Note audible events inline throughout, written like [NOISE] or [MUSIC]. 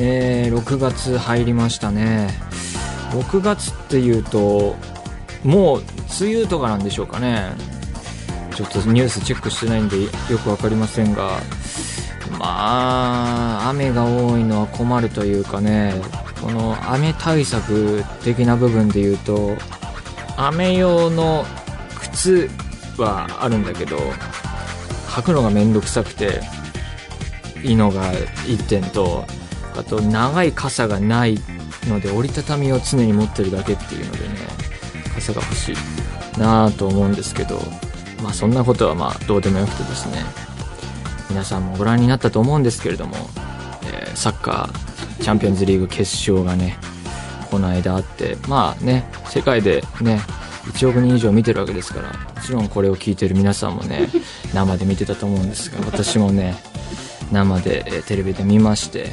えー、6月入りましたね。6月っていうともう梅雨とかなんでしょうかね。ちょっとニュースチェックしてないんでよく分かりませんが。まあ雨が多いのは困るというかね。この雨対策的な部分で言うと雨用の靴はあるんだけど履くのがめんどくさくていいのが1点とあと長い傘がないので折りたたみを常に持ってるだけっていうのでね傘が欲しいなぁと思うんですけどまあそんなことはまあどうでもよくてですね。皆さんもご覧になったと思うんですけれども、えーサッカーチャンピオンズリーグ決勝がねこの間あってまあね世界でね1億人以上見てるわけですからもちろんこれを聞いてる皆さんもね生で見てたと思うんですが私もね生でえテレビで見まして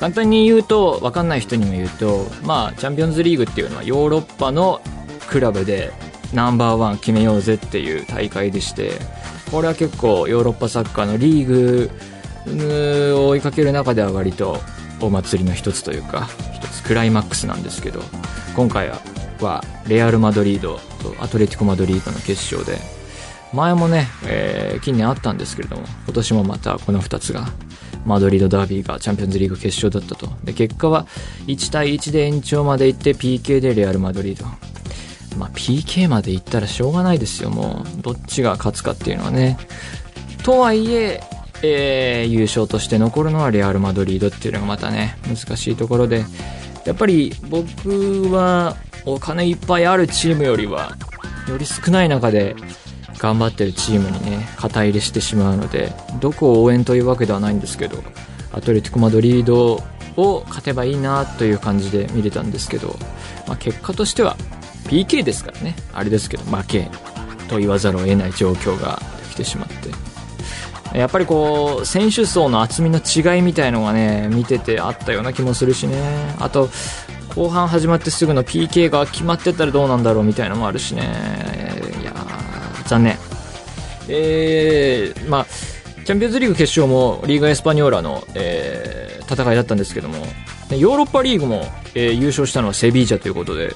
簡単に言うと分かんない人にも言うとまあチャンピオンズリーグっていうのはヨーロッパのクラブでナンバーワン決めようぜっていう大会でしてこれは結構ヨーロッパサッカーのリーグを追いかける中では割とお祭りの一つというか一つクライマックスなんですけど今回ははレアル・マドリードとアトレティコ・マドリードの決勝で前もね、えー近年あったんですけれども今年もまたこの2つがマドリードダービーがチャンピオンズリーグ決勝だったと。で結果は1対1で延長まで行って PK でレアル・マドリード。まあ PK まで行ったらしょうがないですよもう。どっちが勝つかっていうのはね。とはいええー優勝として残るのはレアル・マドリードっていうのがまたね難しいところで。やっぱり僕はお金いっぱいあるチームよりはより少ない中で頑張ってるチームにね肩入れしてしまうのでどこを応援というわけではないんですけどアトレティコ・マドリードを勝てばいいなという感じで見れたんですけど、まあ、結果としては PK ですからね。あれですけど負けと言わざるを得ない状況ができてしまって。やっぱりこう選手層の厚みの違いみたいのがね見ててあったような気もするしね。あと後半始まってすぐの PK が決まってたらどうなんだろうみたいなのもあるしね。いやー残念えー、まあチャンピオンズリーグ決勝もリーガエスパニョーラの、えー戦いだったんですけどもヨーロッパリーグも、えー優勝したのはセビージャということで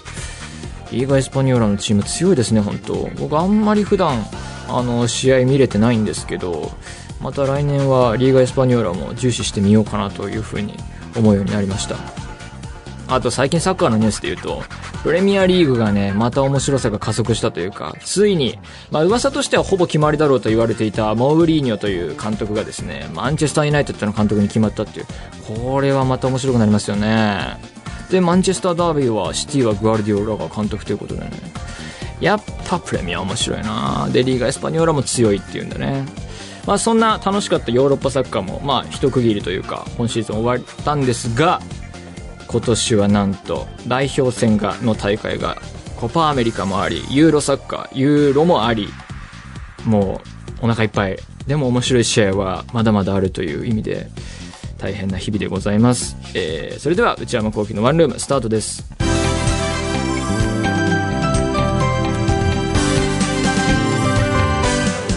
リーガエスパニョーラのチーム強いですね本当。僕あんまり普段あの試合見れてないんですけどまた来年はリーガエスパニョーラも重視してみようかなというふうに思うようになりました。あと最近サッカーのニュースで言うと、プレミアリーグがね、また面白さが加速したというか、ついに、まあ噂としてはほぼ決まりだろうと言われていたモウリーニョという監督がですね、マンチェスターユナイテッドの監督に決まったっていう、これはまた面白くなりますよね。で、マンチェスターダービーは、シティはグアルディオラが監督ということでね、やっぱプレミア面白いなで、リーガエスパニョーラも強いっていうんだね。まあそんな楽しかったヨーロッパサッカーも、まあ一区切りというか、今シーズン終わったんですが、今年はなんと代表戦がの大会がコパアメリカもありユーロサッカーユーロもありもうお腹いっぱい。でも面白い試合はまだまだあるという意味で大変な日々でございます、えーそれでは内山聖輝のワンルームスタートです。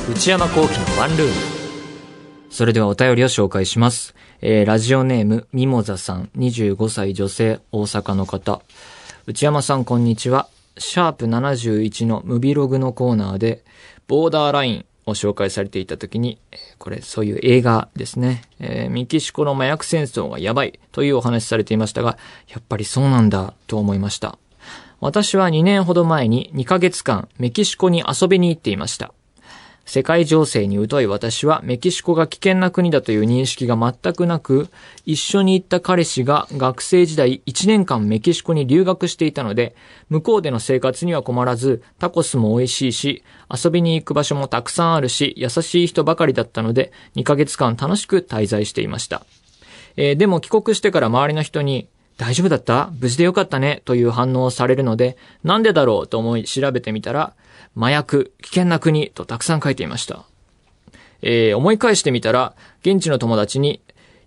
内山聖輝のワンルーム。それではお便りを紹介します。えー、ラジオネーム、ミモザさん、25歳女性、大阪の方。内山さん、こんにちは。シャープ71のムビログのコーナーで、ボーダーラインを紹介されていたときに、これ、そういう映画ですね。えーメキシコの麻薬戦争がやばいというお話しされていましたが、やっぱりそうなんだ、と思いました。私は2年ほど前に2ヶ月間、メキシコに遊びに行っていました。世界情勢に疎い私はメキシコが危険な国だという認識が全くなく、一緒に行った彼氏が学生時代1年間メキシコに留学していたので、向こうでの生活には困らず、タコスも美味しいし、遊びに行く場所もたくさんあるし、優しい人ばかりだったので、2ヶ月間楽しく滞在していました。えーでも帰国してから周りの人に、大丈夫だった？無事でよかったね？という反応をされるので、なんでだろう？と思い調べてみたら、麻薬、危険な国とたくさん書いていました。えー、思い返してみたら、現地の友達に、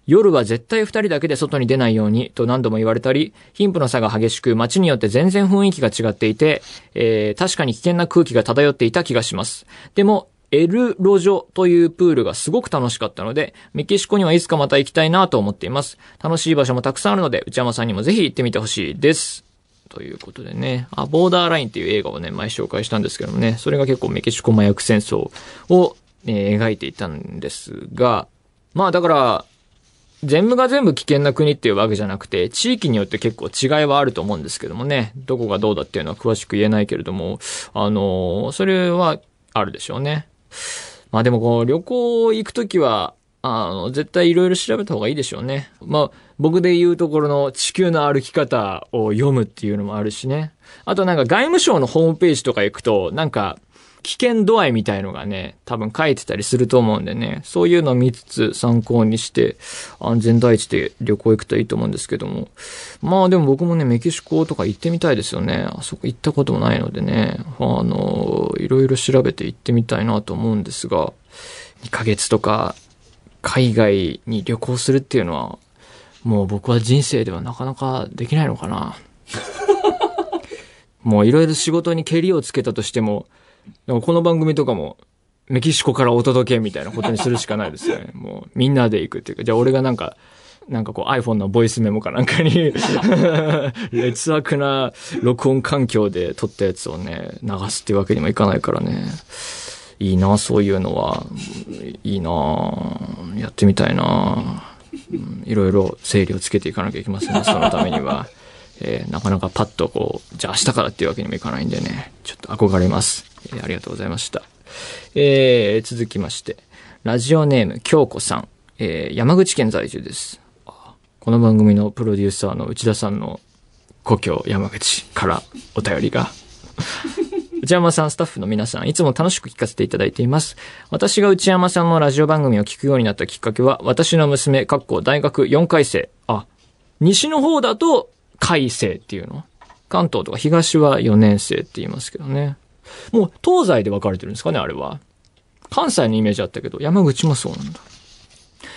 夜は絶対二人だけで外に出ないようにと何度も言われたり、貧富の差が激しく街によって全然雰囲気が違っていて、えー、確かに危険な空気が漂っていた気がします。でも、エルロジョというプールがすごく楽しかったので、メキシコにはいつかまた行きたいなと思っています。楽しい場所もたくさんあるので、内山さんにもぜひ行ってみてほしいです。ということでね、あ、ボーダーラインっていう映画をね、前紹介したんですけどもね、それが結構メキシコ麻薬戦争を、えー描いていたんですが、まあだから、全部が全部危険な国っていうわけじゃなくて、地域によって結構違いはあると思うんですけどもね、どこがどうだっていうのは詳しく言えないけれども、あのーそれはあるでしょうね。まあでもこう、旅行行くときは、あの、絶対いろいろ調べた方がいいでしょうね。まあ、僕で言うところの地球の歩き方を読むっていうのもあるしね。あとなんか外務省のホームページとか行くと、なんか、危険度合いみたいのがね、多分書いてたりすると思うんでね、そういうのを見つつ参考にして、安全第一で旅行行くといいと思うんですけども。まあでも僕もね、メキシコとか行ってみたいですよね。あそこ行ったこともないのでね、あの、いろいろ調べて行ってみたいなと思うんですが、2ヶ月とか海外に旅行するっていうのは、もう僕は人生ではなかなかできないのかな。もういろいろ仕事にケリをつけたとしても、でもこの番組とかも、メキシコからお届けみたいなことにするしかないですよね。[LAUGHS] もうみんなで行くっていうか、じゃあ俺がなんか、なんかこう iPhone のボイスメモかなんかに [LAUGHS] 劣悪な録音環境で撮ったやつをね、流すっていうわけにもいかないからね。いいな、そういうのは。いいな、やってみたいな。うんいろいろ整理をつけていかなきゃいけませんね、[LAUGHS] そのためには。えーなかなかパッとこう、じゃあ明日からっていうわけにもいかないんでね、ちょっと憧れます。えーありがとうございました。えー続きまして、ラジオネーム、京子さん、えー山口県在住です。この番組のプロデューサーの内田さんの故郷山口からお便りが。[LAUGHS] 内山さん、スタッフの皆さん、いつも楽しく聞かせていただいています。私が内山さんのラジオ番組を聞くようになったきっかけは、私の娘、かっこ大学4回生。あ、西の方だと、海生っていうの？関東とか東は4年生って言いますけどね。もう東西で分かれてるんですかね、あれは。関西のイメージあったけど、山口もそうなんだ。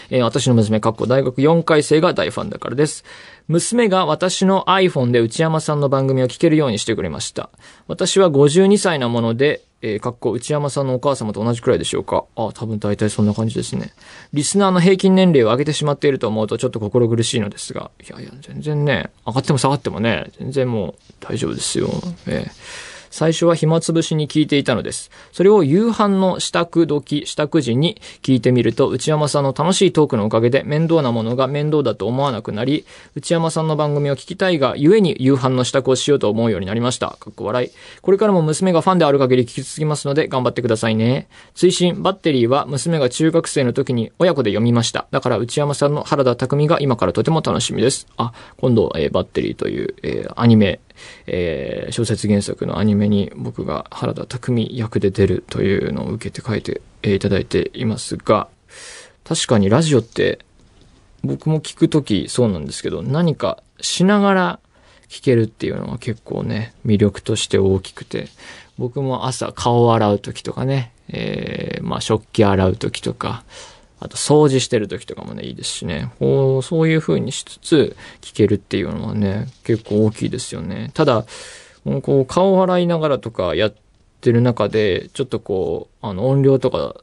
えー私の娘、かっこ大学4回生が大ファンだからです。娘が私の iPhone で内山さんの番組を聞けるようにしてくれました。私は52歳なもので、えーかっこ内山さんのお母様と同じくらいでしょうか。あ、多分大体そんな感じですね。リスナーの平均年齢を上げてしまっていると思うとちょっと心苦しいのですが、いやいや、全然ね、上がっても下がってもね、全然もう大丈夫ですよ。えー最初は暇つぶしに聞いていたのです。それを夕飯の支度時、支度時に聞いてみると、内山さんの楽しいトークのおかげで面倒なものが面倒だと思わなくなり、内山さんの番組を聞きたいが、ゆえに夕飯の支度をしようと思うようになりました。かっこ笑い。これからも娘がファンである限り聞き続きますので、頑張ってくださいね。追伸、バッテリーは娘が中学生の時に親子で読みました。だから内山さんの原田匠が今からとても楽しみです。あ、今度、えーバッテリーという、えーアニメ、えー小説原作のアニメに僕が原田匠役で出るというのを受けて書いてえいただいていますが、確かにラジオって僕も聞くときそうなんですけど、何かしながら聞けるっていうのは結構ね、魅力として大きくて、僕も朝顔を洗うときとかね、えーまあ食器洗うときとか、あと掃除してる時とかもね、いいですしね。こう、そういう風にしつつ聞けるっていうのはね、結構大きいですよね。ただ、もうこう、顔を洗いながらとかやってる中で、ちょっとこう、あの、音量とか、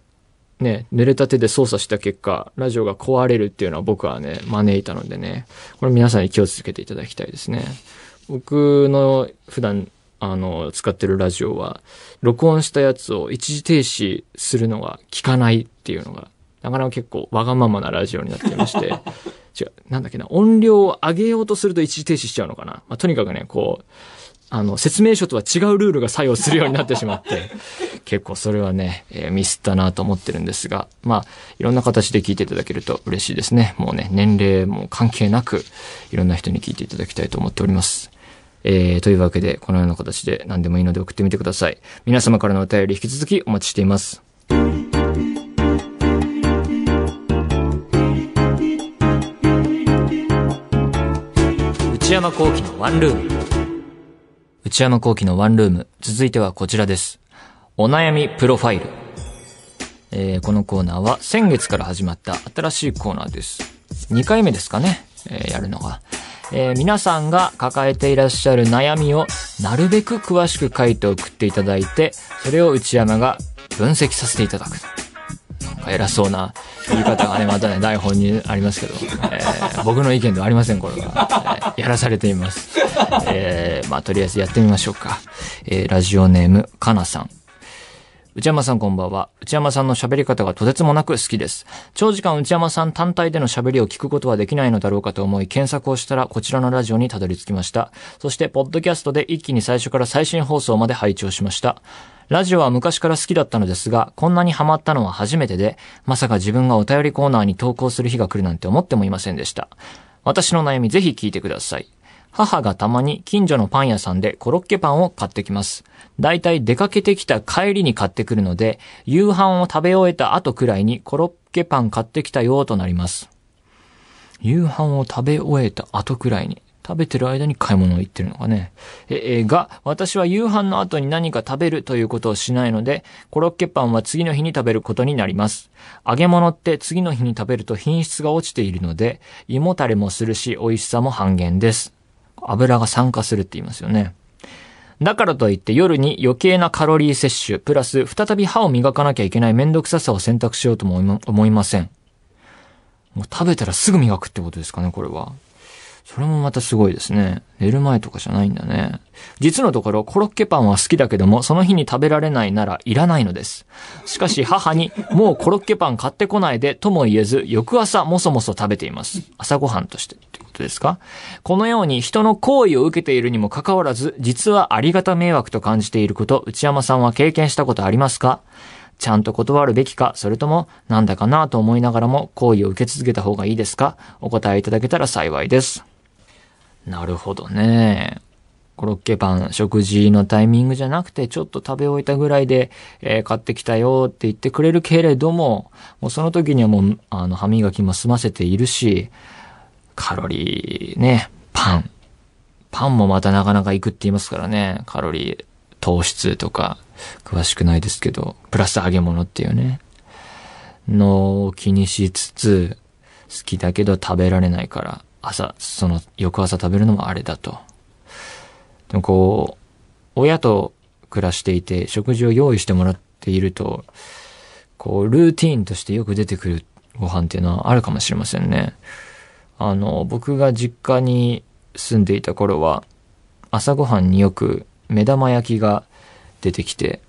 ね、濡れた手で操作した結果、ラジオが壊れるっていうのは僕はね、招いたのでね、これ皆さんに気をつけていただきたいですね。僕の普段、あの、使ってるラジオは、録音したやつを一時停止するのが効かないっていうのが、なかなか結構わがままなラジオになってまして、[LAUGHS] 違う、なんだっけな、音量を上げようとすると一時停止しちゃうのかな。まあ、とにかくね、こう、あの、説明書とは違うルールが作用するようになってしまって、[LAUGHS] 結構それはね、えーミスったなと思ってるんですが、まあ、いろんな形で聞いていただけると嬉しいですね。もうね、年齢も関係なく、いろんな人に聞いていただきたいと思っております。えー、というわけで、このような形で何でもいいので送ってみてください。皆様からのお便り引き続きお待ちしています。内山幸喜のワンルーム。内山幸喜のワンルーム。続いてはこちらです。お悩みプロファイル。えーこのコーナーは先月から始まった新しいコーナーです。2回目ですかね、えーやるのが。えー皆さんが抱えていらっしゃる悩みをなるべく詳しく書いて送っていただいて、それを内山が分析させていただく。偉そうな言い方がね、またね、台本にありますけど、えー僕の意見ではありません、これは。えーやらされています。えーまあ、とりあえずやってみましょうか。えーラジオネーム、かなさん。内山さんこんばんは。内山さんの喋り方がとてつもなく好きです。長時間内山さん単体での喋りを聞くことはできないのだろうかと思い、検索をしたらこちらのラジオにたどり着きました。そして、ポッドキャストで一気に最初から最新放送まで拝聴しました。ラジオは昔から好きだったのですが、こんなにハマったのは初めてで、まさか自分がお便りコーナーに投稿する日が来るなんて思ってもいませんでした。私の悩みぜひ聞いてください。母がたまに近所のパン屋さんでコロッケパンを買ってきます。だいたい出かけてきた帰りに買ってくるので、夕飯を食べ終えた後くらいにコロッケパン買ってきたよとなります。夕飯を食べ終えた後くらいに。食べてる間に買い物を行ってるのかね。え、えが、私は夕飯の後に何か食べるということをしないので、コロッケパンは次の日に食べることになります。揚げ物って次の日に食べると品質が落ちているので、胃もたれもするし、美味しさも半減です。油が酸化するって言いますよね。だからといって夜に余計なカロリー摂取、プラス再び歯を磨かなきゃいけないめんどくささを選択しようとも思いません。もう食べたらすぐ磨くってことですかね、これは。それもまたすごいですね。寝る前とかじゃないんだね。実のところ、コロッケパンは好きだけども、その日に食べられないならいらないのです。しかし母に、もうコロッケパン買ってこないでとも言えず、翌朝もそもそ食べています。朝ごはんとしてってことですか？このように人の行為を受けているにもかかわらず、実はありがた迷惑と感じていること、内山さんは経験したことありますか？ちゃんと断るべきか、それとも、なんだかなと思いながらも、行為を受け続けた方がいいですか？お答えいただけたら幸いです。なるほどね。コロッケパン、食事のタイミングじゃなくて、ちょっと食べ終えたぐらいで、えー買ってきたよって言ってくれるけれども、もうその時にはもう、あの、歯磨きも済ませているし、カロリーね、パン。パンもまたなかなかいくって言いますからね。カロリー、糖質とか、詳しくないですけど、プラス揚げ物っていうね。のを気にしつつ、好きだけど食べられないから、朝、その、翌朝食べるのもあれだと。でもこう、親と暮らしていて、食事を用意してもらっていると、こう、ルーティーンとしてよく出てくるご飯っていうのはあるかもしれませんね。あの、僕が実家に住んでいた頃は、朝ごはんによく目玉焼きが出てきて、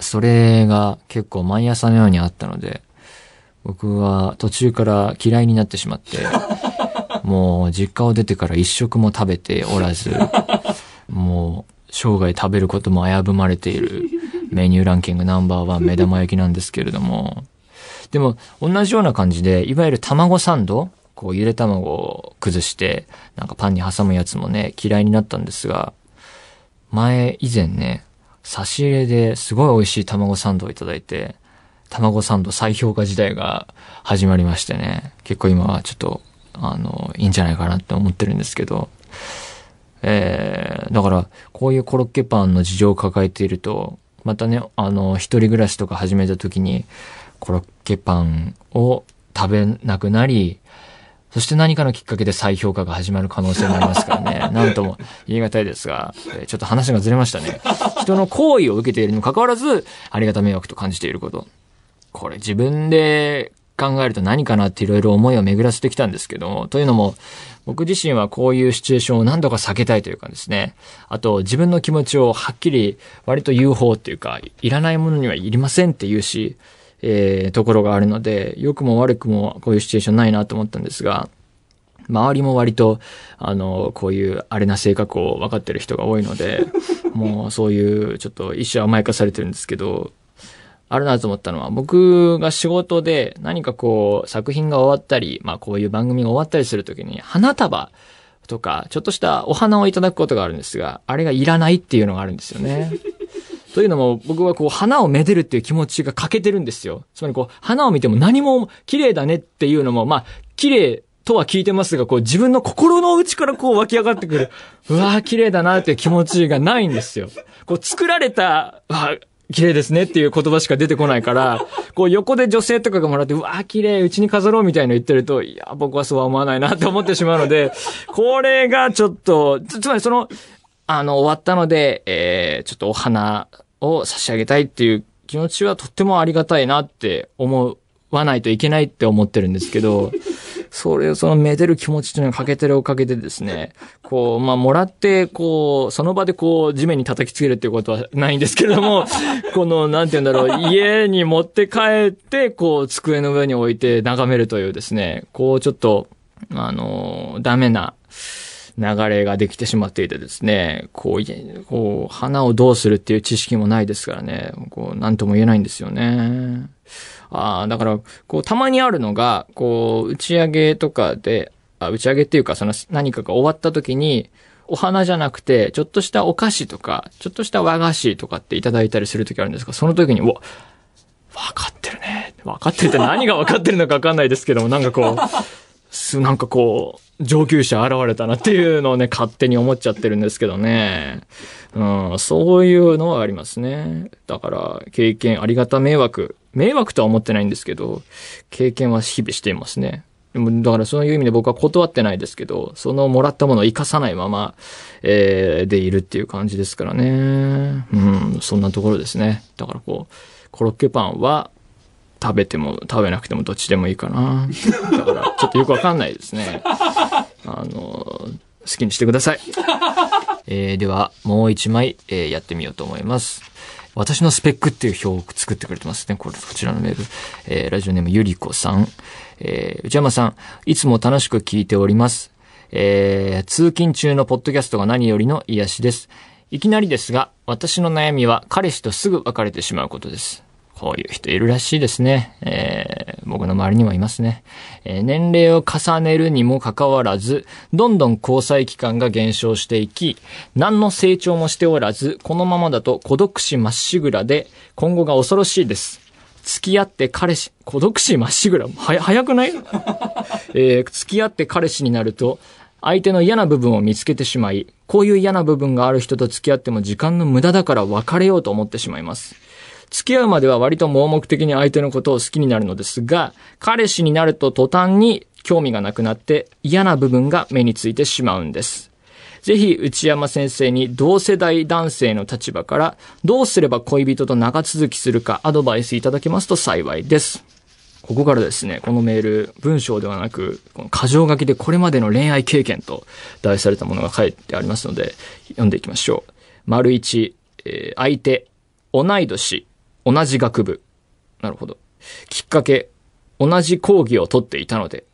それが結構毎朝のようにあったので、僕は途中から嫌いになってしまって、もう実家を出てから一食も食べておらず、[LAUGHS] もう生涯食べることも危ぶまれているメニューランキングナンバーワン目玉焼きなんですけれども、でも同じような感じで、いわゆる卵サンドこうゆで卵を崩して、なんかパンに挟むやつもね、嫌いになったんですが、前以前ね、差し入れですごい美味しい卵サンドをいただいて、卵サンド再評価時代が始まりましてね、結構今はちょっと、あの、いいんじゃないかなって思ってるんですけど、えー、だから、こういうコロッケパンの事情を抱えていると、またね、あの、一人暮らしとか始めた時に、コロッケパンを食べなくなり、そして何かのきっかけで再評価が始まる可能性もありますからね。[LAUGHS] なんとも言い難いですが、えーちょっと話がずれましたね。人の行為を受けているにもかかわらず、ありがた迷惑と感じていること。これ自分で考えると何かなっていろいろ思いを巡らせてきたんですけども、というのも、僕自身はこういうシチュエーションを何度か避けたいというかですね、あと自分の気持ちをはっきり割と言う方っていうか、いらないものにはいりませんって言うし、えー、ところがあるので、良くも悪くもこういうシチュエーションないなと思ったんですが、周りも割と、あの、こういうあれな性格を分かってる人が多いので、もうそういうちょっと一種甘やかされてるんですけど、あるなと思ったのは、僕が仕事で何かこう作品が終わったり、まあこういう番組が終わったりするときに花束とか、ちょっとしたお花をいただくことがあるんですが、あれがいらないっていうのがあるんですよね。[LAUGHS] というのも、僕はこう、花をめでるっていう気持ちが欠けてるんですよ。つまりこう、花を見ても何も綺麗だねっていうのも、まあ、綺麗とは聞いてますが、こう自分の心の内からこう湧き上がってくる、うわー綺麗だなっていう気持ちがないんですよ。こう作られた、わ綺麗ですねっていう言葉しか出てこないから、[LAUGHS] こう横で女性とかがもらって、うわー綺麗、うちに飾ろうみたいな言ってると、いや、僕はそうは思わないなって思ってしまうので、[LAUGHS] これがちょっと、つつまりその、あの、終わったので、えー、ちょっとお花を差し上げたいっていう気持ちはとってもありがたいなって思わないといけないって思ってるんですけど、それをそのめでる気持ちというのが欠けてるおかげでですね、[LAUGHS] こう、まあ、もらって、こう、その場でこう、地面に叩きつけるっていうことはないんですけれども、[LAUGHS] この、なんて言うんだろう、家に持って帰って、こう、机の上に置いて眺めるというですね、こう、ちょっと、あの、ダメな、流れができてしまっていてですね、こう、こう、花をどうするっていう知識もないですからね、こう、なんとも言えないんですよね。ああ、だから、こう、たまにあるのが、こう、打ち上げとかで、あ打ち上げっていうか、その何かが終わった時に、お花じゃなくて、ちょっとしたお菓子とか、ちょっとした和菓子とかっていただいたりする時あるんですが、その時に、うわ、分かってるね。分かってるって何が分かってるのか分かんないですけども、なんかこう、す、なんかこう、上級者現れたなっていうのをね、[LAUGHS] 勝手に思っちゃってるんですけどね。うん、そういうのはありますね。だから、経験、ありがた迷惑。迷惑とは思ってないんですけど、経験は日々していますね。でも、だからそういう意味で僕は断ってないですけど、そのもらったものを生かさないまま、えー、でいるっていう感じですからね。うん、そんなところですね。だからこう、コロッケパンは、食べても食べなくてもどっちでもいいかな。だから、ちょっとよくわかんないですね。あの、好きにしてください。えー、では、もう一枚、えーやってみようと思います。私のスペックっていう表を作ってくれてますね。これ、こちらのメール。えーラジオネームゆりこさん。えー内山さん、いつも楽しく聞いております。えー通勤中のポッドキャストが何よりの癒しです。いきなりですが、私の悩みは彼氏とすぐ別れてしまうことです。こういう人いるらしいですね。えー僕の周りにもいますね。えー年齢を重ねるにもかかわらず、どんどん交際期間が減少していき、何の成長もしておらず、このままだと孤独死まっしぐらで、今後が恐ろしいです。付き合って彼氏、孤独死まっしぐら、はや、早くない？[LAUGHS] えー付き合って彼氏になると、相手の嫌な部分を見つけてしまい、こういう嫌な部分がある人と付き合っても時間の無駄だから別れようと思ってしまいます。付き合うまでは割と盲目的に相手のことを好きになるのですが、彼氏になると途端に興味がなくなって嫌な部分が目についてしまうんです。ぜひ内山先生に同世代男性の立場からどうすれば恋人と長続きするかアドバイスいただけますと幸いです。ここからですね、このメール、文章ではなく、この箇条書きでこれまでの恋愛経験と題されたものが書いてありますので、読んでいきましょう。丸一、えー相手、同い年、同じ学部。なるほど。きっかけ、同じ講義を取っていたので。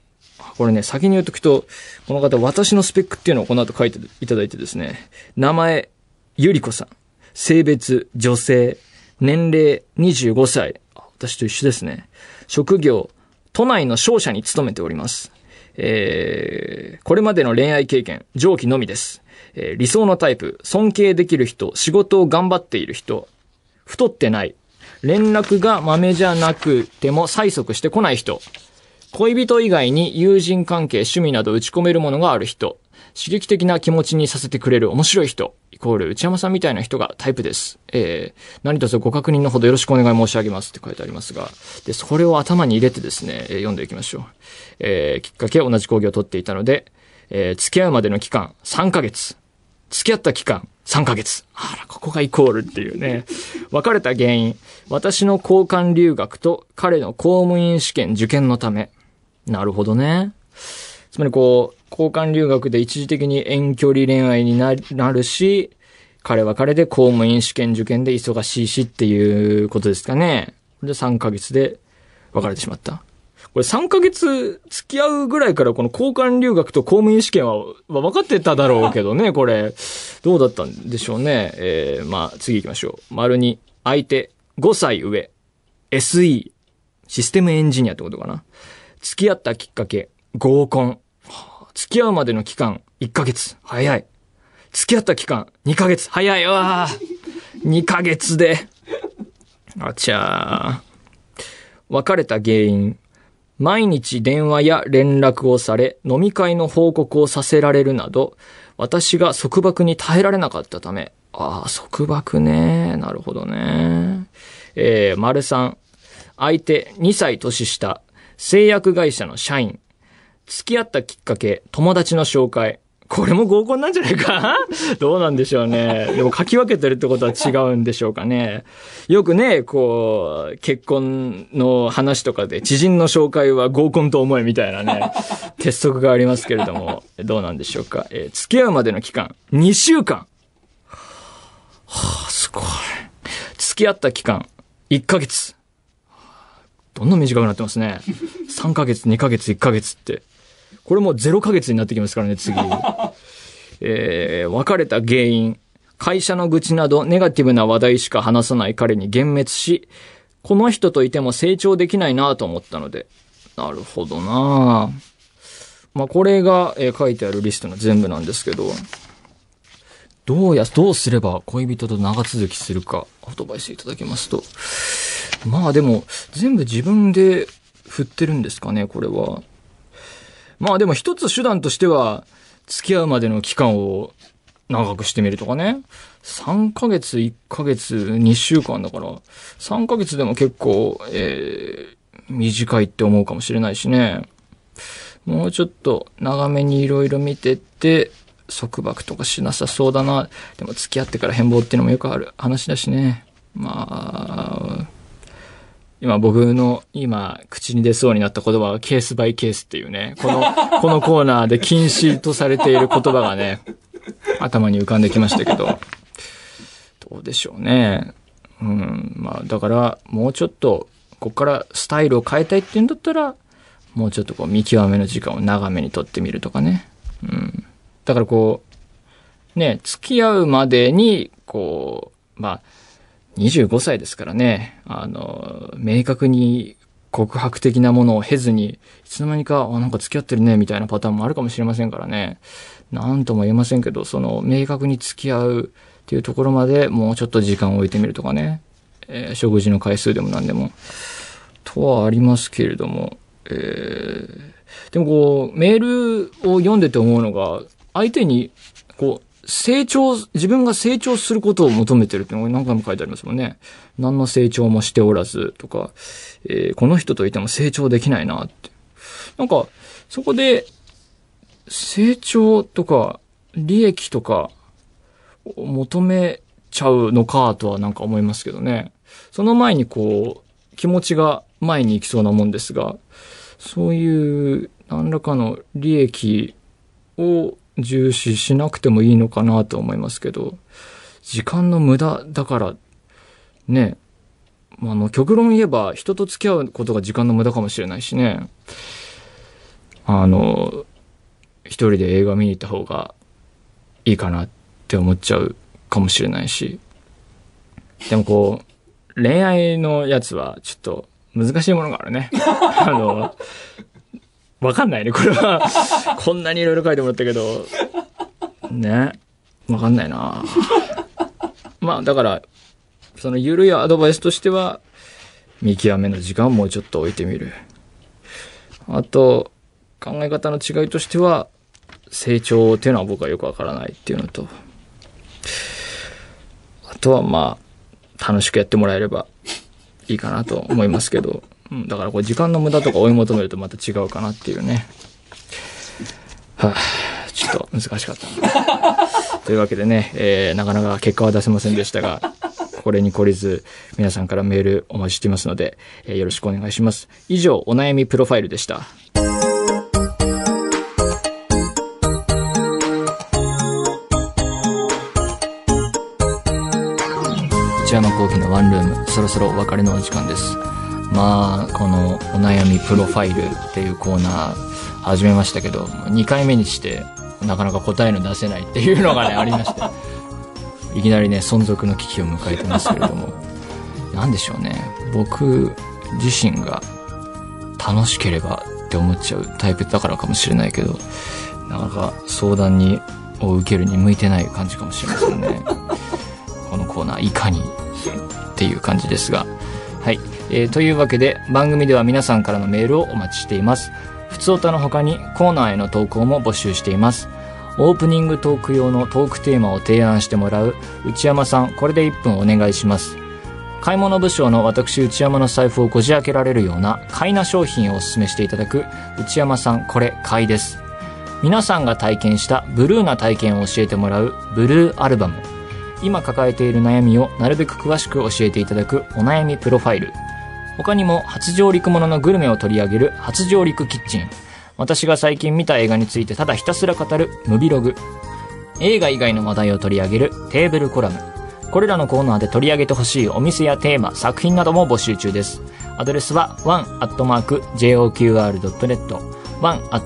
これね、先に言うとくと、この方、私のスペックっていうのをこの後書いていただいてですね、名前、ゆりこさん。性別、女性。年齢、25歳。私と一緒ですね。職業、都内の商社に勤めております。えー、これまでの恋愛経験、上記のみです。えー理想のタイプ、尊敬できる人、仕事を頑張っている人、太ってない、連絡が豆じゃなくても催促してこない人、恋人以外に友人関係、趣味など打ち込めるものがある人、刺激的な気持ちにさせてくれる面白い人、イコール内山さんみたいな人がタイプです。えー、何卒ご確認のほどよろしくお願い申し上げますって書いてありますが、で、それを頭に入れてですね、えー読んでいきましょう。えー、きっかけ同じ講義を取っていたので、えー、付き合うまでの期間3ヶ月。付き合った期間3ヶ月。あら、ここがイコールっていうね。別れた原因。私の交換留学と彼の公務員試験受験のため。なるほどね。つまりこう、交換留学で一時的に遠距離恋愛になるし、彼は彼で公務員試験受験で忙しいしっていうことですかね。で、3ヶ月で別れてしまった。これ3ヶ月付き合うぐらいからこの交換留学と公務員試験は、まあ分かってただろうけどね、[LAUGHS] これ。どうだったんでしょうね。えー、まあ次行きましょう。丸に、相手、5歳上、SE、システムエンジニアってことかな。付き合ったきっかけ、合コン。はあ付き合うまでの期間、1ヶ月。早い。付き合った期間、2ヶ月。早いわー。2ヶ月で。あちゃー。別れた原因。毎日電話や連絡をされ、飲み会の報告をさせられるなど、私が束縛に耐えられなかったため、ああ、束縛ね。なるほどね。えー、丸さん。相手2歳年下、製薬会社の社員。付き合ったきっかけ、友達の紹介。これも合コンなんじゃないか？[LAUGHS] どうなんでしょうね。でも書き分けてるってことは違うんでしょうかね。よくね、こう、結婚の話とかで知人の紹介は合コンと思えみたいなね、[LAUGHS] 鉄則がありますけれども、どうなんでしょうか。えー、付き合うまでの期間、2週間。はあ、すごい。付き合った期間、1ヶ月。どんどん短くなってますね。3ヶ月、2ヶ月、1ヶ月って。これも0ヶ月になってきますからね、次。[LAUGHS] えー、別れた原因。会社の愚痴などネガティブな話題しか話さない彼に幻滅し、この人といても成長できないなと思ったので。なるほどなまあ、これが、えー、書いてあるリストの全部なんですけど、どうや、どうすれば恋人と長続きするか、アドバイスいただきますと。まあでも、全部自分で振ってるんですかね、これは。まあでも一つ手段としては、付き合うまでの期間を長くしてみるとかね。3ヶ月、1ヶ月、2週間だから、3ヶ月でも結構、えー、短いって思うかもしれないしね。もうちょっと長めに色々見てって、束縛とかしなさそうだな。でも付き合ってから変貌っていうのもよくある話だしね。まあ、今僕の今口に出そうになった言葉はケースバイケースっていうね、この、[LAUGHS] このコーナーで禁止とされている言葉がね、頭に浮かんできましたけど、どうでしょうね。うん、まあだからもうちょっと、ここからスタイルを変えたいって言うんだったら、もうちょっとこう見極めの時間を長めにとってみるとかね。うん。だからこう、ね、付き合うまでに、こう、まあ、25歳ですからね、あの、明確に告白的なものを経ずに、いつの間にか、あ、なんか付き合ってるね、みたいなパターンもあるかもしれませんからね。なんとも言えませんけど、その、明確に付き合うっていうところまでもうちょっと時間を置いてみるとかね。えー、食事の回数でも何でも。とはありますけれども、えー、でもこう、メールを読んでて思うのが、相手に、こう、成長、自分が成長することを求めてるっていうのが何回も書いてありますもんね。何の成長もしておらずとか、えー、この人といても成長できないなって。なんか、そこで、成長とか、利益とか、求めちゃうのかとはなんか思いますけどね。その前にこう、気持ちが前に行きそうなもんですが、そういう何らかの利益を重視しなくてもいいのかなと思いますけど、時間の無駄だから、ね、あの、極論言えば人と付き合うことが時間の無駄かもしれないしね、あの、一人で映画見に行った方がいいかなって思っちゃうかもしれないし、でもこう、恋愛のやつはちょっと難しいものがあるね。あの、わかんないね、これは。[LAUGHS] こんなにいろいろ書いてもらったけど。ね。わかんないなまあ、だから、その緩いアドバイスとしては、見極めの時間をもうちょっと置いてみる。あと、考え方の違いとしては、成長っていうのは僕はよくわからないっていうのと、あとはまあ、楽しくやってもらえればいいかなと思いますけど、うん、だからこれ時間の無駄とか追い求めるとまた違うかなっていうね。はあ、ちょっと難しかったな。[LAUGHS] というわけでね、えー、なかなか結果は出せませんでしたが、これに懲りず、皆さんからメールお待ちしていますので、えー、よろしくお願いします。以上、お悩みプロファイルでした。内山幸喜のワンルーム、そろそろお別れのお時間です。まあ、このお悩みプロファイルっていうコーナー始めましたけど、2回目にしてなかなか答えの出せないっていうのがね、ありまして、[LAUGHS] いきなりね、存続の危機を迎えてますけれども、なんでしょうね、僕自身が楽しければって思っちゃうタイプだからかもしれないけど、なかなか相談にを受けるに向いてない感じかもしれませんね。このコーナー、いかにっていう感じですが、はい。えーというわけで、番組では皆さんからのメールをお待ちしています。ふつおたの他にコーナーへの投稿も募集しています。オープニングトーク用のトークテーマを提案してもらう内山さん、これで1分お願いします。買い物部署の私内山の財布をこじ開けられるような買いな商品をお勧めしていただく内山さん、これ買いです。皆さんが体験したブルーな体験を教えてもらうブルーアルバム。今抱えている悩みをなるべく詳しく教えていただくお悩みプロファイル。他にも初上陸もののグルメを取り上げる初上陸キッチン。私が最近見た映画についてただひたすら語るムビログ。映画以外の話題を取り上げるテーブルコラム。これらのコーナーで取り上げてほしいお店やテーマ、作品なども募集中です。アドレスは one.joqr.net one.joqr.net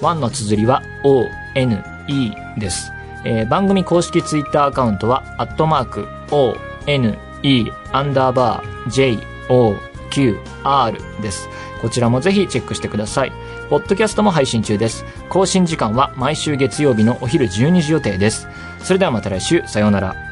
one の綴りは one です。えー番組公式ツイッターアカウントは、アットマーク、o, n, e, アンダーバー、j, o, q, r です。こちらもぜひチェックしてください。ポッドキャストも配信中です。更新時間は毎週月曜日のお昼12時予定です。それではまた来週、さようなら。